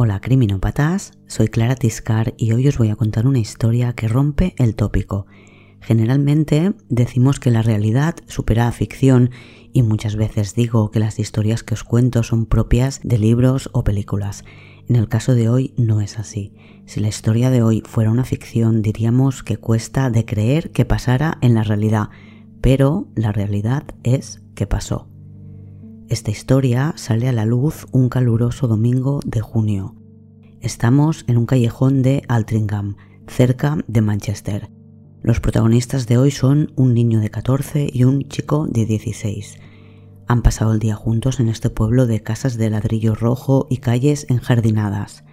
Hola criminópatas, soy Clara Tiscar y hoy os voy a contar una historia que rompe el tópico. Generalmente decimos que la realidad supera a ficción y muchas veces digo que las historias que os cuento son propias de libros o películas. En el caso de hoy no es así. Si la historia de hoy fuera una ficción diríamos que cuesta de creer que pasara en la realidad, pero la realidad es que pasó. Esta historia sale a la luz un caluroso domingo de junio. Estamos en un callejón de Altrincham, cerca de Manchester. Los protagonistas de hoy son un niño de 14 y un chico de 16. Han pasado el día juntos en este pueblo de casas de ladrillo rojo y calles enjardinadas.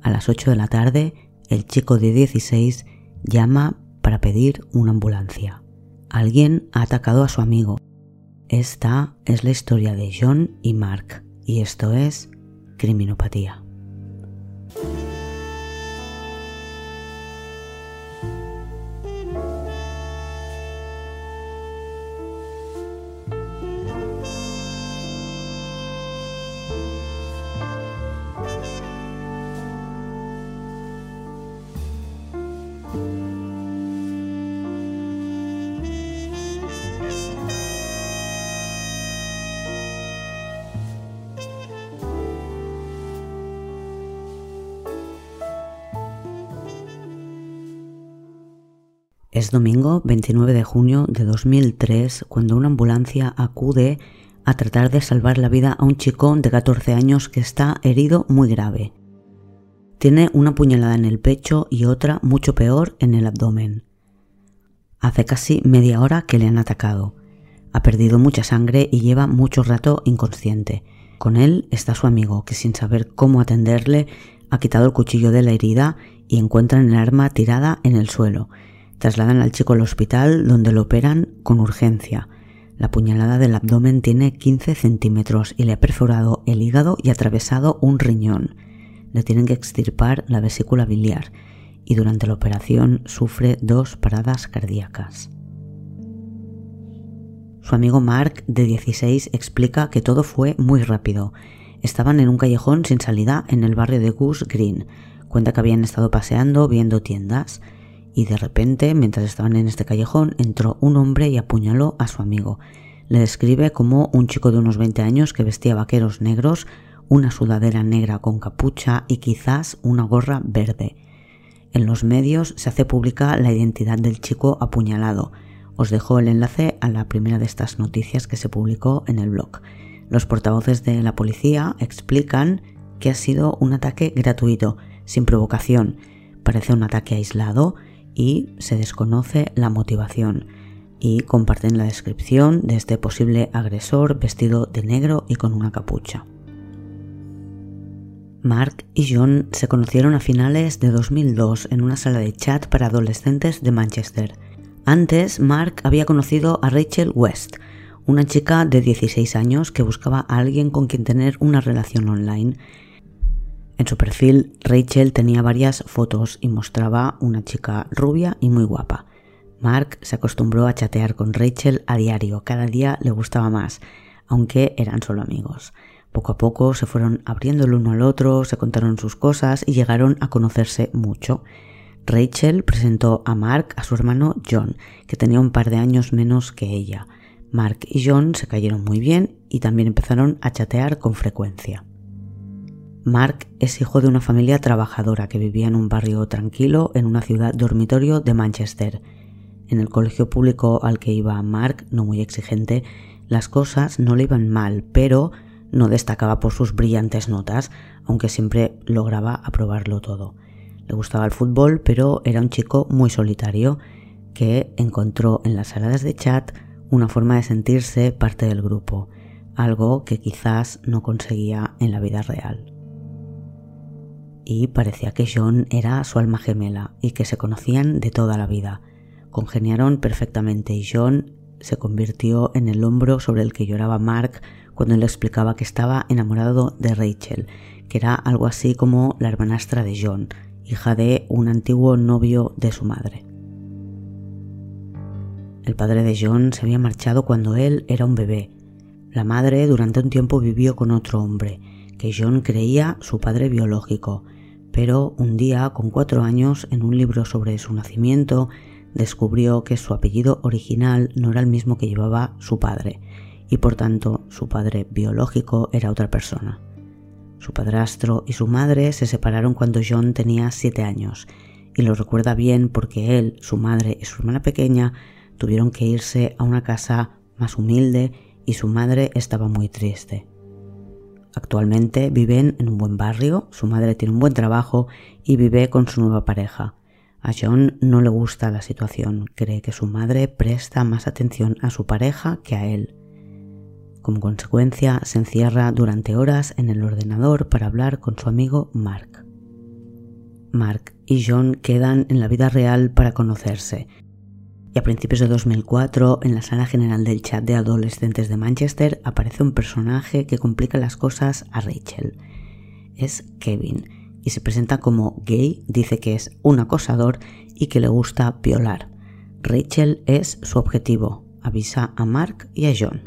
A las 8 de la tarde, el chico de 16 llama para pedir una ambulancia. Alguien ha atacado a su amigo esta es la historia de John y Mark y esto es Criminopatía. Es domingo 29 de junio de 2003 cuando una ambulancia acude a tratar de salvar la vida a un chico de 14 años que está herido muy grave. Tiene una puñalada en el pecho y otra mucho peor en el abdomen. Hace casi media hora que le han atacado. Ha perdido mucha sangre y lleva mucho rato inconsciente. Con él está su amigo, que sin saber cómo atenderle ha quitado el cuchillo de la herida y encuentran el arma tirada en el suelo Trasladan al chico al hospital donde lo operan con urgencia. La puñalada del abdomen tiene 15 centímetros y le ha perforado el hígado y atravesado un riñón. Le tienen que extirpar la vesícula biliar y durante la operación sufre dos paradas cardíacas. Su amigo Mark, de 16, explica que todo fue muy rápido. Estaban en un callejón sin salida en el barrio de Goose Green. Cuenta que habían estado paseando, viendo tiendas y de repente, mientras estaban en este callejón, entró un hombre y apuñaló a su amigo. Le describe como un chico de unos 20 años que vestía vaqueros negros, una sudadera negra con capucha y quizás una gorra verde. En los medios se hace pública la identidad del chico apuñalado. Os dejo el enlace a la primera de estas noticias que se publicó en el blog. Los portavoces de la policía explican que ha sido un ataque gratuito, sin provocación. Parece un ataque aislado y se desconoce la motivación y comparten la descripción de este posible agresor vestido de negro y con una capucha. Mark y John se conocieron a finales de 2002 en una sala de chat para adolescentes de Manchester. Antes, Mark había conocido a Rachel West, una chica de 16 años que buscaba a alguien con quien tener una relación online en su perfil, Rachel tenía varias fotos y mostraba una chica rubia y muy guapa. Mark se acostumbró a chatear con Rachel a diario, cada día le gustaba más, aunque eran solo amigos. Poco a poco se fueron abriendo el uno al otro, se contaron sus cosas y llegaron a conocerse mucho. Rachel presentó a Mark a su hermano John, que tenía un par de años menos que ella. Mark y John se cayeron muy bien y también empezaron a chatear con frecuencia. Mark es hijo de una familia trabajadora que vivía en un barrio tranquilo en una ciudad dormitorio de Manchester. En el colegio público al que iba Mark, no muy exigente, las cosas no le iban mal, pero no destacaba por sus brillantes notas, aunque siempre lograba aprobarlo todo. Le gustaba el fútbol, pero era un chico muy solitario que encontró en las saladas de chat una forma de sentirse parte del grupo, algo que quizás no conseguía en la vida real y parecía que John era su alma gemela y que se conocían de toda la vida. Congeniaron perfectamente y John se convirtió en el hombro sobre el que lloraba Mark cuando le explicaba que estaba enamorado de Rachel, que era algo así como la hermanastra de John, hija de un antiguo novio de su madre. El padre de John se había marchado cuando él era un bebé. La madre durante un tiempo vivió con otro hombre, que John creía su padre biológico, pero un día, con cuatro años, en un libro sobre su nacimiento, descubrió que su apellido original no era el mismo que llevaba su padre, y por tanto su padre biológico era otra persona. Su padrastro y su madre se separaron cuando John tenía siete años, y lo recuerda bien porque él, su madre y su hermana pequeña tuvieron que irse a una casa más humilde y su madre estaba muy triste. Actualmente viven en un buen barrio, su madre tiene un buen trabajo y vive con su nueva pareja. A John no le gusta la situación, cree que su madre presta más atención a su pareja que a él. Como consecuencia, se encierra durante horas en el ordenador para hablar con su amigo Mark. Mark y John quedan en la vida real para conocerse. Y a principios de 2004, en la sala general del chat de adolescentes de Manchester, aparece un personaje que complica las cosas a Rachel. Es Kevin, y se presenta como gay, dice que es un acosador y que le gusta violar. Rachel es su objetivo, avisa a Mark y a John.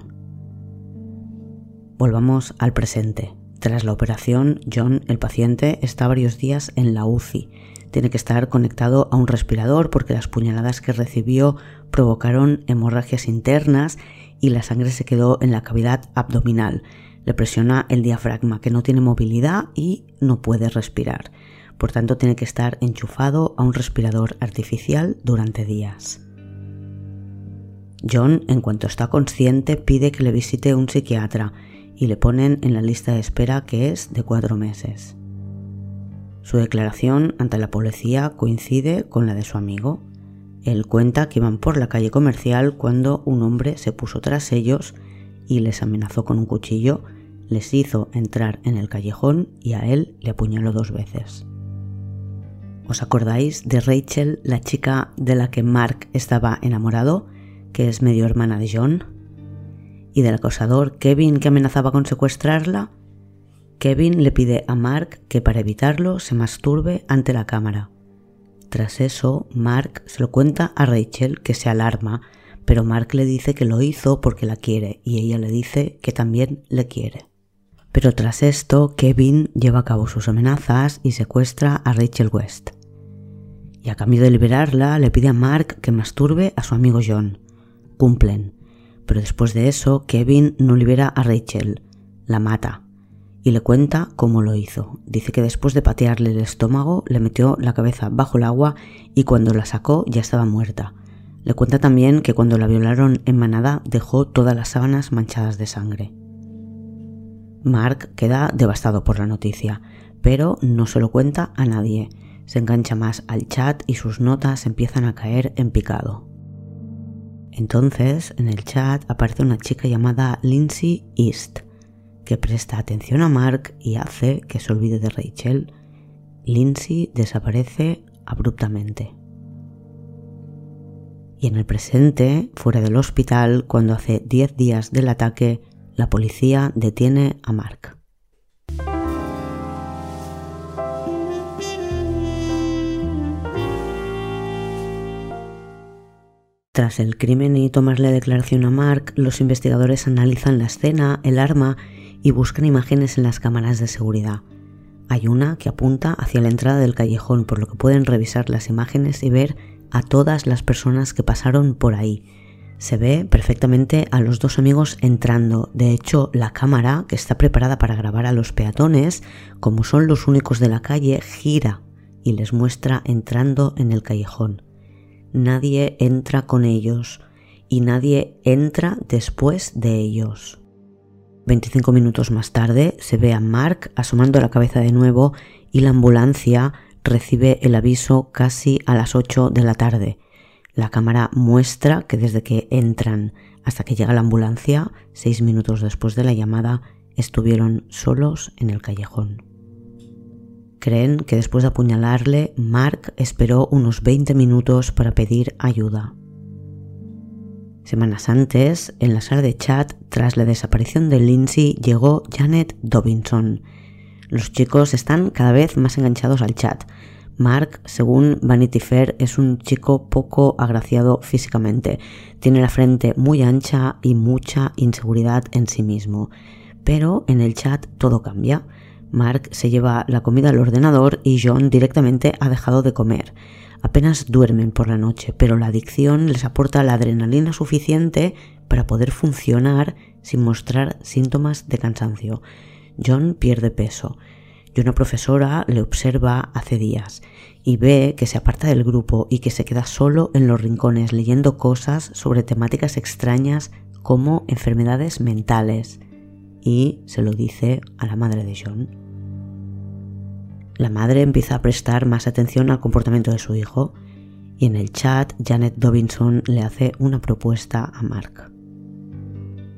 Volvamos al presente. Tras la operación, John, el paciente, está varios días en la UCI. Tiene que estar conectado a un respirador porque las puñaladas que recibió provocaron hemorragias internas y la sangre se quedó en la cavidad abdominal, le presiona el diafragma que no tiene movilidad y no puede respirar. Por tanto, tiene que estar enchufado a un respirador artificial durante días. John, en cuanto está consciente, pide que le visite un psiquiatra y le ponen en la lista de espera que es de cuatro meses. Su declaración ante la policía coincide con la de su amigo. Él cuenta que iban por la calle comercial cuando un hombre se puso tras ellos y les amenazó con un cuchillo les hizo entrar en el callejón y a él le apuñaló dos veces. ¿Os acordáis de Rachel, la chica de la que Mark estaba enamorado, que es medio hermana de John? ¿Y del acosador Kevin que amenazaba con secuestrarla? Kevin le pide a Mark que para evitarlo se masturbe ante la cámara. Tras eso, Mark se lo cuenta a Rachel que se alarma, pero Mark le dice que lo hizo porque la quiere y ella le dice que también le quiere. Pero tras esto, Kevin lleva a cabo sus amenazas y secuestra a Rachel West. Y a cambio de liberarla, le pide a Mark que masturbe a su amigo John. Cumplen. Pero después de eso, Kevin no libera a Rachel, la mata y le cuenta cómo lo hizo. Dice que después de patearle el estómago, le metió la cabeza bajo el agua y cuando la sacó ya estaba muerta. Le cuenta también que cuando la violaron en manada dejó todas las sábanas manchadas de sangre. Mark queda devastado por la noticia, pero no se lo cuenta a nadie. Se engancha más al chat y sus notas empiezan a caer en picado. Entonces, en el chat aparece una chica llamada Lindsay East, que presta atención a Mark y hace que se olvide de Rachel. Lindsay desaparece abruptamente. Y en el presente, fuera del hospital, cuando hace 10 días del ataque, la policía detiene a Mark. Tras el crimen y tomarle declaración a Mark, los investigadores analizan la escena, el arma y buscan imágenes en las cámaras de seguridad. Hay una que apunta hacia la entrada del callejón, por lo que pueden revisar las imágenes y ver a todas las personas que pasaron por ahí, se ve perfectamente a los dos amigos entrando. De hecho, la cámara, que está preparada para grabar a los peatones, como son los únicos de la calle, gira y les muestra entrando en el callejón. Nadie entra con ellos y nadie entra después de ellos. 25 minutos más tarde se ve a Mark asomando la cabeza de nuevo y la ambulancia recibe el aviso casi a las 8 de la tarde. La cámara muestra que desde que entran hasta que llega la ambulancia, seis minutos después de la llamada, estuvieron solos en el callejón. Creen que después de apuñalarle, Mark esperó unos 20 minutos para pedir ayuda. Semanas antes, en la sala de chat, tras la desaparición de Lindsay, llegó Janet Dobinson. Los chicos están cada vez más enganchados al chat, Mark, según Vanity Fair, es un chico poco agraciado físicamente. Tiene la frente muy ancha y mucha inseguridad en sí mismo. Pero en el chat todo cambia. Mark se lleva la comida al ordenador y John directamente ha dejado de comer. Apenas duermen por la noche, pero la adicción les aporta la adrenalina suficiente para poder funcionar sin mostrar síntomas de cansancio. John pierde peso y una profesora le observa hace días y ve que se aparta del grupo y que se queda solo en los rincones leyendo cosas sobre temáticas extrañas como enfermedades mentales y se lo dice a la madre de John. La madre empieza a prestar más atención al comportamiento de su hijo y en el chat Janet Dobinson le hace una propuesta a Mark.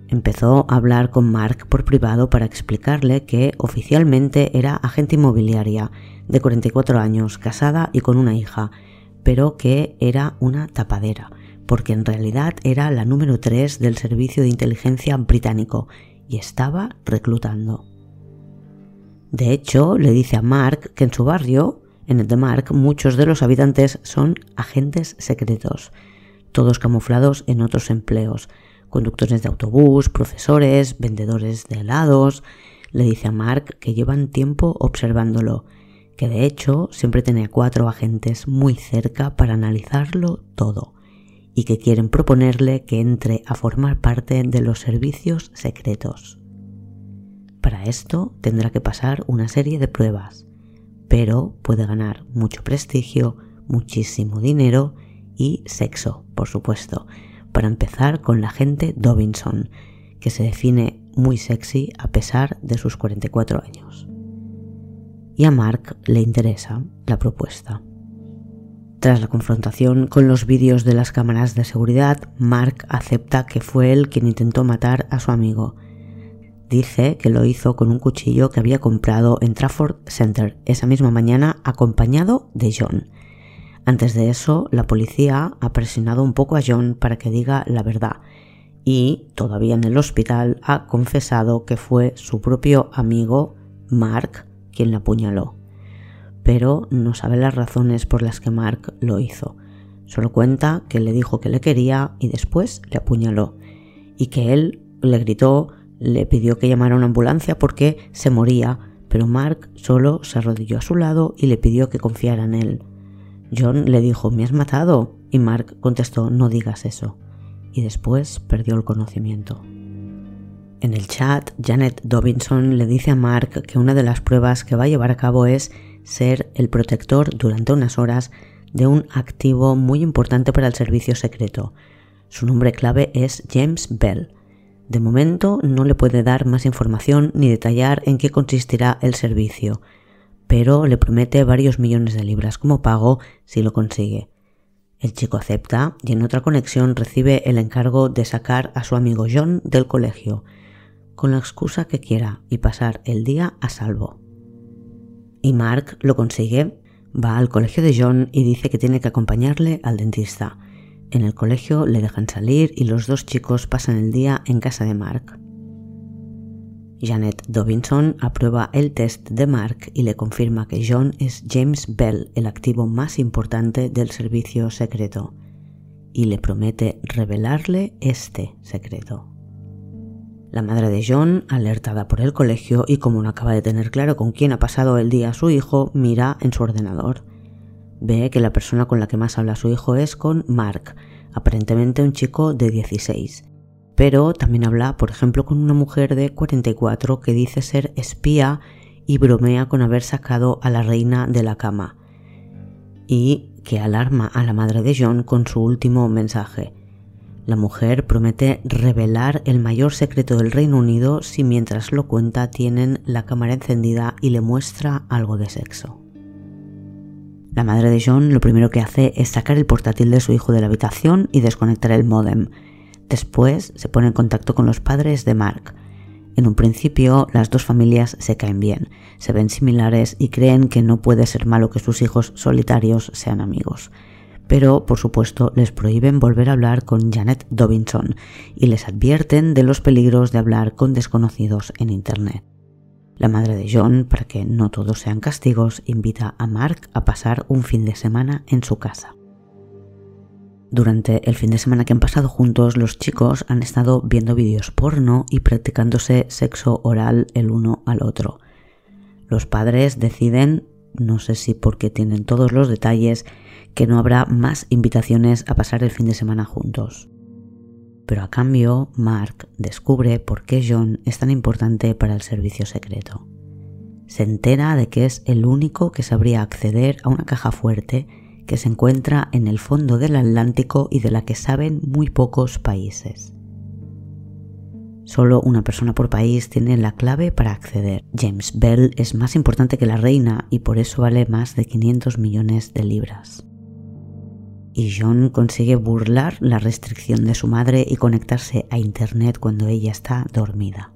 Empezó a hablar con Mark por privado para explicarle que oficialmente era agente inmobiliaria de 44 años, casada y con una hija, pero que era una tapadera, porque en realidad era la número 3 del servicio de inteligencia británico y estaba reclutando. De hecho, le dice a Mark que en su barrio, en el de Mark, muchos de los habitantes son agentes secretos, todos camuflados en otros empleos, conductores de autobús, profesores, vendedores de helados. Le dice a Mark que llevan tiempo observándolo, que de hecho siempre tiene cuatro agentes muy cerca para analizarlo todo y que quieren proponerle que entre a formar parte de los servicios secretos. Para esto tendrá que pasar una serie de pruebas, pero puede ganar mucho prestigio, muchísimo dinero y sexo, por supuesto, para empezar con la gente Dobinson, que se define muy sexy a pesar de sus 44 años. Y a Mark le interesa la propuesta. Tras la confrontación con los vídeos de las cámaras de seguridad, Mark acepta que fue él quien intentó matar a su amigo Dice que lo hizo con un cuchillo que había comprado en Trafford Center esa misma mañana acompañado de John. Antes de eso, la policía ha presionado un poco a John para que diga la verdad y, todavía en el hospital, ha confesado que fue su propio amigo, Mark, quien le apuñaló. Pero no sabe las razones por las que Mark lo hizo. Solo cuenta que le dijo que le quería y después le apuñaló. Y que él le gritó le pidió que llamara a una ambulancia porque se moría, pero Mark solo se arrodilló a su lado y le pidió que confiara en él. John le dijo, ¿me has matado? Y Mark contestó, no digas eso. Y después perdió el conocimiento. En el chat, Janet Dobinson le dice a Mark que una de las pruebas que va a llevar a cabo es ser el protector durante unas horas de un activo muy importante para el servicio secreto. Su nombre clave es James Bell, de momento no le puede dar más información ni detallar en qué consistirá el servicio, pero le promete varios millones de libras como pago si lo consigue. El chico acepta y en otra conexión recibe el encargo de sacar a su amigo John del colegio, con la excusa que quiera y pasar el día a salvo. Y Mark lo consigue, va al colegio de John y dice que tiene que acompañarle al dentista en el colegio le dejan salir y los dos chicos pasan el día en casa de Mark. Janet Dobinson aprueba el test de Mark y le confirma que John es James Bell, el activo más importante del servicio secreto, y le promete revelarle este secreto. La madre de John, alertada por el colegio y como no acaba de tener claro con quién ha pasado el día su hijo, mira en su ordenador Ve que la persona con la que más habla su hijo es con Mark, aparentemente un chico de 16. Pero también habla, por ejemplo, con una mujer de 44 que dice ser espía y bromea con haber sacado a la reina de la cama. Y que alarma a la madre de John con su último mensaje. La mujer promete revelar el mayor secreto del Reino Unido si mientras lo cuenta tienen la cámara encendida y le muestra algo de sexo. La madre de John lo primero que hace es sacar el portátil de su hijo de la habitación y desconectar el modem. Después se pone en contacto con los padres de Mark. En un principio las dos familias se caen bien, se ven similares y creen que no puede ser malo que sus hijos solitarios sean amigos. Pero, por supuesto, les prohíben volver a hablar con Janet Dobinson y les advierten de los peligros de hablar con desconocidos en Internet. La madre de John, para que no todos sean castigos, invita a Mark a pasar un fin de semana en su casa. Durante el fin de semana que han pasado juntos, los chicos han estado viendo vídeos porno y practicándose sexo oral el uno al otro. Los padres deciden, no sé si porque tienen todos los detalles, que no habrá más invitaciones a pasar el fin de semana juntos. Pero a cambio, Mark descubre por qué John es tan importante para el servicio secreto. Se entera de que es el único que sabría acceder a una caja fuerte que se encuentra en el fondo del Atlántico y de la que saben muy pocos países. Solo una persona por país tiene la clave para acceder. James Bell es más importante que la reina y por eso vale más de 500 millones de libras y John consigue burlar la restricción de su madre y conectarse a Internet cuando ella está dormida.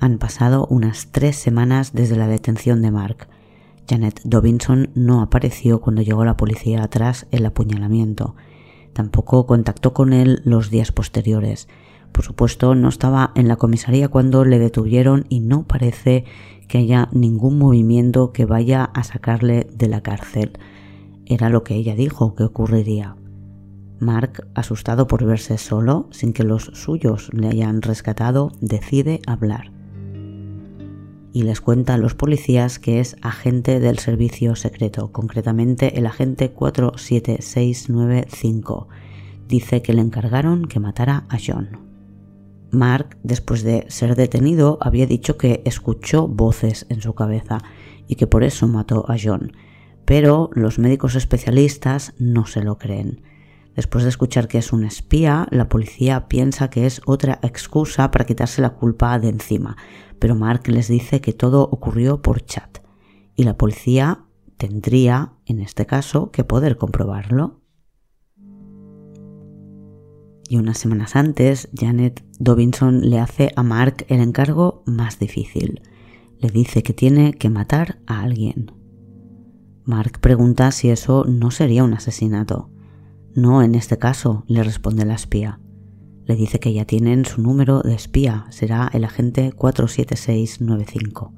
Han pasado unas tres semanas desde la detención de Mark. Janet Dobinson no apareció cuando llegó la policía tras el apuñalamiento. Tampoco contactó con él los días posteriores. Por supuesto, no estaba en la comisaría cuando le detuvieron y no parece que haya ningún movimiento que vaya a sacarle de la cárcel. Era lo que ella dijo que ocurriría. Mark, asustado por verse solo, sin que los suyos le hayan rescatado, decide hablar. Y les cuenta a los policías que es agente del servicio secreto, concretamente el agente 47695. Dice que le encargaron que matara a John. Mark, después de ser detenido, había dicho que escuchó voces en su cabeza y que por eso mató a John pero los médicos especialistas no se lo creen. Después de escuchar que es un espía, la policía piensa que es otra excusa para quitarse la culpa de encima, pero Mark les dice que todo ocurrió por chat y la policía tendría, en este caso, que poder comprobarlo. Y unas semanas antes, Janet Dobinson le hace a Mark el encargo más difícil. Le dice que tiene que matar a alguien. Mark pregunta si eso no sería un asesinato. No en este caso, le responde la espía. Le dice que ya tienen su número de espía, será el agente 47695.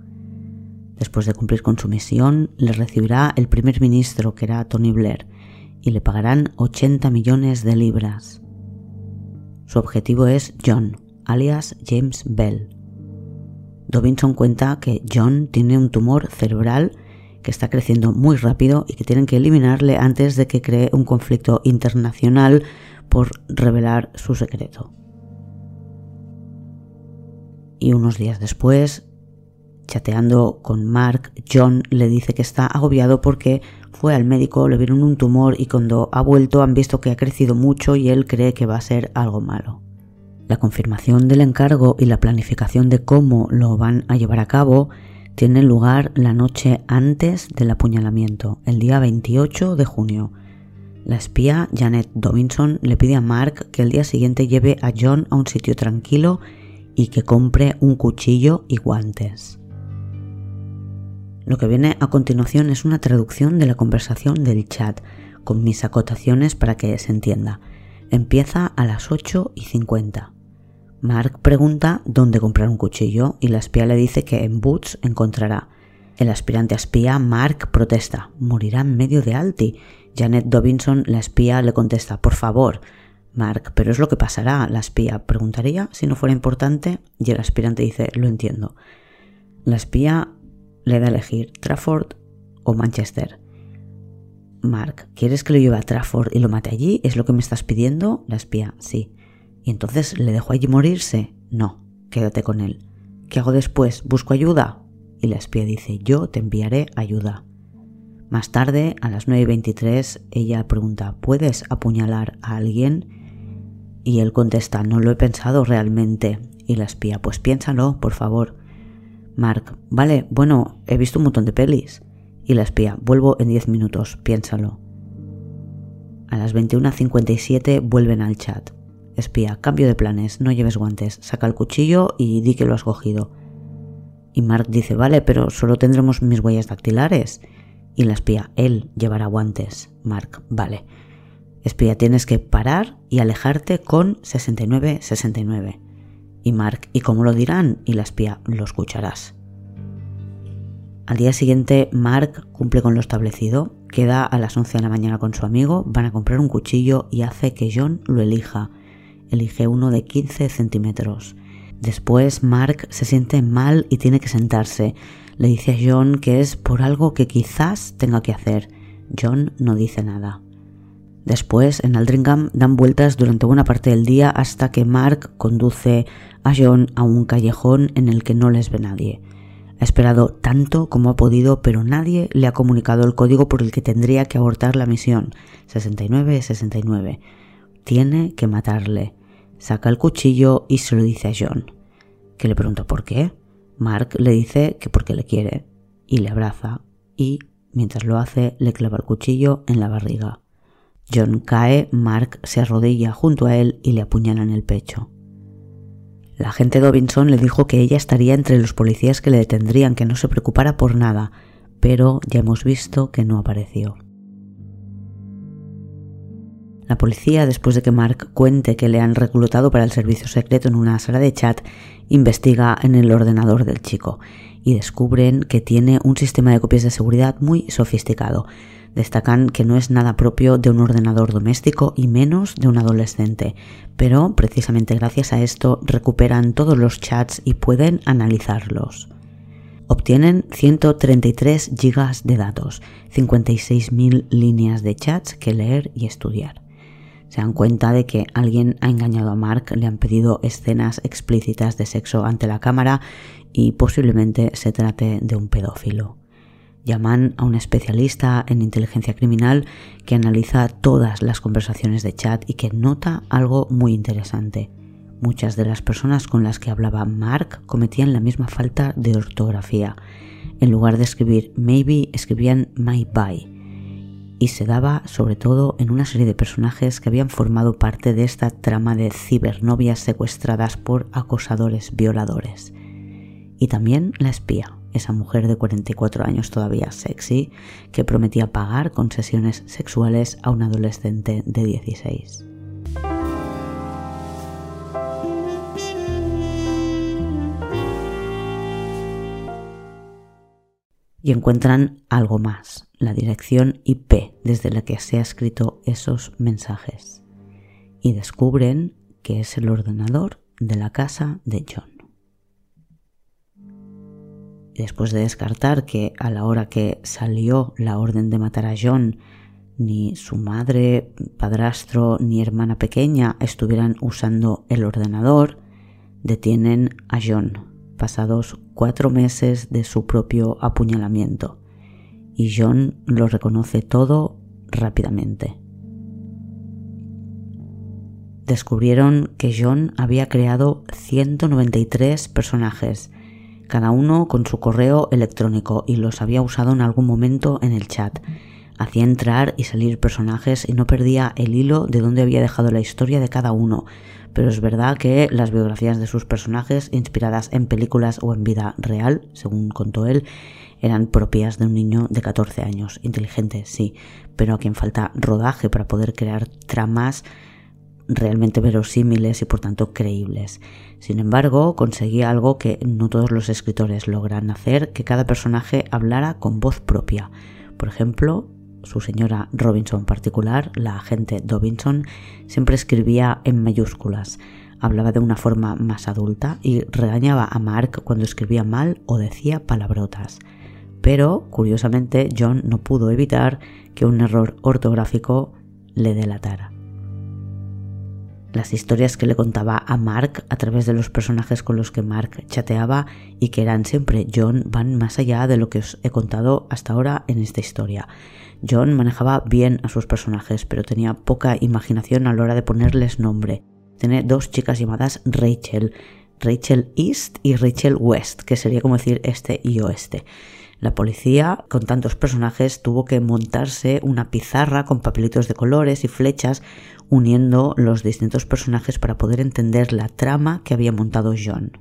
Después de cumplir con su misión, le recibirá el primer ministro, que era Tony Blair, y le pagarán 80 millones de libras. Su objetivo es John, alias James Bell. Dobinson cuenta que John tiene un tumor cerebral que está creciendo muy rápido y que tienen que eliminarle antes de que cree un conflicto internacional por revelar su secreto. Y unos días después, chateando con Mark, John le dice que está agobiado porque fue al médico, le vieron un tumor y cuando ha vuelto han visto que ha crecido mucho y él cree que va a ser algo malo. La confirmación del encargo y la planificación de cómo lo van a llevar a cabo tiene lugar la noche antes del apuñalamiento, el día 28 de junio. La espía Janet Dobinson le pide a Mark que el día siguiente lleve a John a un sitio tranquilo y que compre un cuchillo y guantes. Lo que viene a continuación es una traducción de la conversación del chat, con mis acotaciones para que se entienda. Empieza a las 8 y 50. Mark pregunta dónde comprar un cuchillo y la espía le dice que en Boots encontrará. El aspirante a espía, Mark, protesta. Morirá en medio de Alti. Janet Dobinson, la espía, le contesta, por favor. Mark, pero es lo que pasará. La espía preguntaría si no fuera importante y el aspirante dice, lo entiendo. La espía le da a elegir Trafford o Manchester. Mark, ¿quieres que lo lleve a Trafford y lo mate allí? ¿Es lo que me estás pidiendo? La espía, sí. ¿Y entonces le dejo allí morirse? No, quédate con él. ¿Qué hago después? ¿Busco ayuda? Y la espía dice, yo te enviaré ayuda. Más tarde, a las 9.23, ella pregunta, ¿puedes apuñalar a alguien? Y él contesta, no lo he pensado realmente. Y la espía, pues piénsalo, por favor. Mark, vale, bueno, he visto un montón de pelis. Y la espía, vuelvo en 10 minutos, piénsalo. A las 21.57 vuelven al chat. Espía, cambio de planes, no lleves guantes, saca el cuchillo y di que lo has cogido. Y Mark dice, vale, pero solo tendremos mis huellas dactilares. Y la espía, él llevará guantes. Mark, vale. Espía, tienes que parar y alejarte con 69-69. Y Mark, ¿y cómo lo dirán? Y la espía, lo escucharás. Al día siguiente, Mark cumple con lo establecido, queda a las 11 de la mañana con su amigo, van a comprar un cuchillo y hace que John lo elija elige uno de 15 centímetros. Después Mark se siente mal y tiene que sentarse. Le dice a John que es por algo que quizás tenga que hacer. John no dice nada. Después, en Aldringham, dan vueltas durante buena parte del día hasta que Mark conduce a John a un callejón en el que no les ve nadie. Ha esperado tanto como ha podido, pero nadie le ha comunicado el código por el que tendría que abortar la misión. 69-69. Tiene que matarle. Saca el cuchillo y se lo dice a John, que le pregunta por qué. Mark le dice que porque le quiere, y le abraza, y, mientras lo hace, le clava el cuchillo en la barriga. John cae, Mark se arrodilla junto a él y le apuñala en el pecho. La agente Dobinson le dijo que ella estaría entre los policías que le detendrían, que no se preocupara por nada, pero ya hemos visto que no apareció. La policía, después de que Mark cuente que le han reclutado para el servicio secreto en una sala de chat, investiga en el ordenador del chico y descubren que tiene un sistema de copias de seguridad muy sofisticado. Destacan que no es nada propio de un ordenador doméstico y menos de un adolescente, pero precisamente gracias a esto recuperan todos los chats y pueden analizarlos. Obtienen 133 gigas de datos, 56.000 líneas de chats que leer y estudiar. Se dan cuenta de que alguien ha engañado a Mark, le han pedido escenas explícitas de sexo ante la cámara y posiblemente se trate de un pedófilo. Llaman a un especialista en inteligencia criminal que analiza todas las conversaciones de chat y que nota algo muy interesante. Muchas de las personas con las que hablaba Mark cometían la misma falta de ortografía. En lugar de escribir maybe, escribían my bye. Y se daba sobre todo en una serie de personajes que habían formado parte de esta trama de cibernovias secuestradas por acosadores violadores. Y también la espía, esa mujer de 44 años todavía sexy que prometía pagar con sesiones sexuales a un adolescente de 16. Y encuentran algo más, la dirección IP desde la que se ha escrito esos mensajes. Y descubren que es el ordenador de la casa de John después de descartar que a la hora que salió la orden de matar a John, ni su madre, padrastro ni hermana pequeña estuvieran usando el ordenador, detienen a John, pasados cuatro meses de su propio apuñalamiento. Y John lo reconoce todo rápidamente. Descubrieron que John había creado 193 personajes, cada uno con su correo electrónico y los había usado en algún momento en el chat. Hacía entrar y salir personajes y no perdía el hilo de dónde había dejado la historia de cada uno, pero es verdad que las biografías de sus personajes, inspiradas en películas o en vida real, según contó él, eran propias de un niño de 14 años, inteligente, sí, pero a quien falta rodaje para poder crear tramas realmente verosímiles y por tanto creíbles. Sin embargo, conseguía algo que no todos los escritores logran hacer, que cada personaje hablara con voz propia. Por ejemplo, su señora Robinson particular, la agente Dobinson, siempre escribía en mayúsculas, hablaba de una forma más adulta y regañaba a Mark cuando escribía mal o decía palabrotas. Pero, curiosamente, John no pudo evitar que un error ortográfico le delatara las historias que le contaba a Mark a través de los personajes con los que Mark chateaba y que eran siempre John van más allá de lo que os he contado hasta ahora en esta historia. John manejaba bien a sus personajes, pero tenía poca imaginación a la hora de ponerles nombre. Tiene dos chicas llamadas Rachel, Rachel East y Rachel West, que sería como decir este y oeste. La policía, con tantos personajes, tuvo que montarse una pizarra con papelitos de colores y flechas uniendo los distintos personajes para poder entender la trama que había montado John.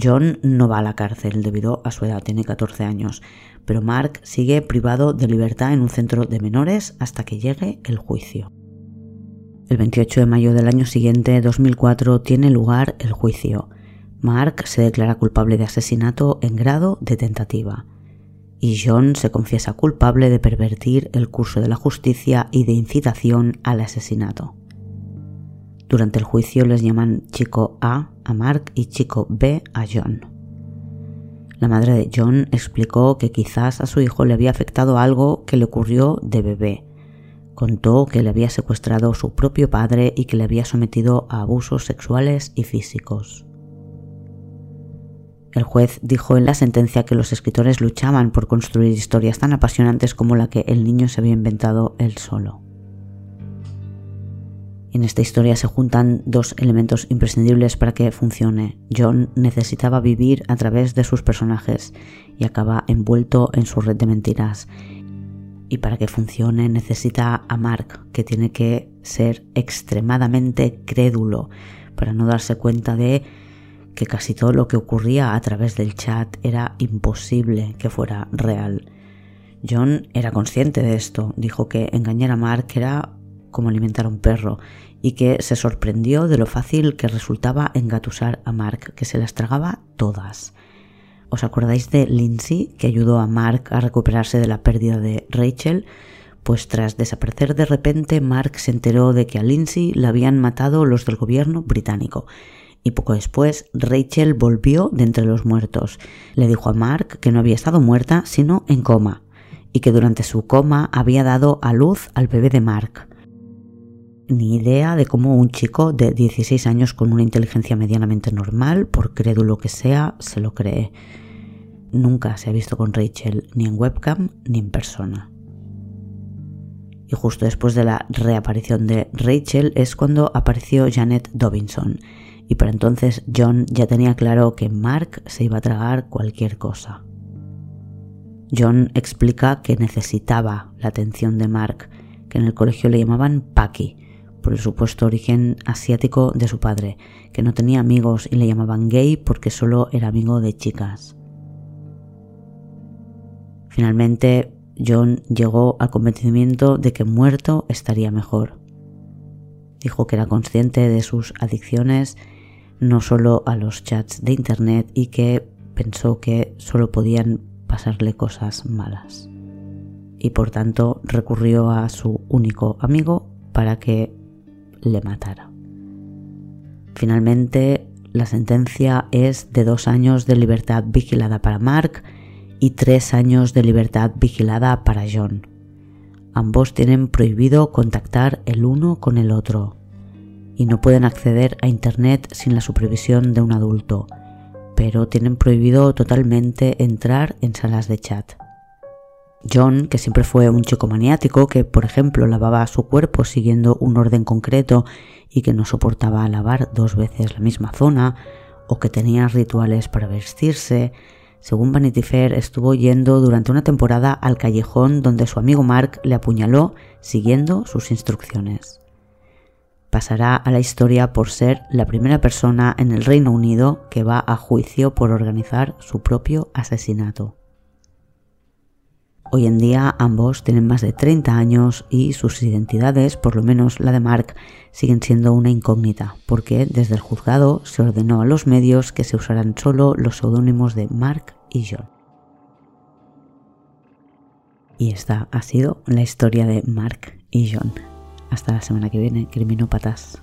John no va a la cárcel debido a su edad, tiene 14 años, pero Mark sigue privado de libertad en un centro de menores hasta que llegue el juicio. El 28 de mayo del año siguiente, 2004, tiene lugar el juicio. Mark se declara culpable de asesinato en grado de tentativa y John se confiesa culpable de pervertir el curso de la justicia y de incitación al asesinato. Durante el juicio les llaman chico A, a Mark y chico B a John. La madre de John explicó que quizás a su hijo le había afectado algo que le ocurrió de bebé. Contó que le había secuestrado su propio padre y que le había sometido a abusos sexuales y físicos. El juez dijo en la sentencia que los escritores luchaban por construir historias tan apasionantes como la que el niño se había inventado él solo. En esta historia se juntan dos elementos imprescindibles para que funcione. John necesitaba vivir a través de sus personajes y acaba envuelto en su red de mentiras. Y para que funcione necesita a Mark, que tiene que ser extremadamente crédulo para no darse cuenta de que casi todo lo que ocurría a través del chat era imposible que fuera real. John era consciente de esto, dijo que engañar a Mark era como alimentar a un perro y que se sorprendió de lo fácil que resultaba engatusar a Mark, que se las tragaba todas. ¿Os acordáis de Lindsay, que ayudó a Mark a recuperarse de la pérdida de Rachel? Pues tras desaparecer de repente, Mark se enteró de que a Lindsay la habían matado los del gobierno británico. Y poco después, Rachel volvió de entre los muertos. Le dijo a Mark que no había estado muerta, sino en coma, y que durante su coma había dado a luz al bebé de Mark ni idea de cómo un chico de 16 años con una inteligencia medianamente normal, por crédulo que sea, se lo cree. Nunca se ha visto con Rachel ni en webcam ni en persona. Y justo después de la reaparición de Rachel es cuando apareció Janet Dobinson. Y para entonces John ya tenía claro que Mark se iba a tragar cualquier cosa. John explica que necesitaba la atención de Mark, que en el colegio le llamaban Paki, por el supuesto origen asiático de su padre, que no tenía amigos y le llamaban gay porque solo era amigo de chicas. Finalmente, John llegó al convencimiento de que muerto estaría mejor. Dijo que era consciente de sus adicciones, no solo a los chats de Internet, y que pensó que solo podían pasarle cosas malas. Y por tanto recurrió a su único amigo para que le matara. Finalmente, la sentencia es de dos años de libertad vigilada para Mark y tres años de libertad vigilada para John. Ambos tienen prohibido contactar el uno con el otro y no pueden acceder a Internet sin la supervisión de un adulto, pero tienen prohibido totalmente entrar en salas de chat. John, que siempre fue un chico maniático, que por ejemplo lavaba su cuerpo siguiendo un orden concreto y que no soportaba lavar dos veces la misma zona, o que tenía rituales para vestirse, según Vanity Fair estuvo yendo durante una temporada al callejón donde su amigo Mark le apuñaló siguiendo sus instrucciones. Pasará a la historia por ser la primera persona en el Reino Unido que va a juicio por organizar su propio asesinato. Hoy en día ambos tienen más de 30 años y sus identidades, por lo menos la de Mark, siguen siendo una incógnita, porque desde el juzgado se ordenó a los medios que se usaran solo los seudónimos de Mark y John. Y esta ha sido la historia de Mark y John. Hasta la semana que viene, criminópatas.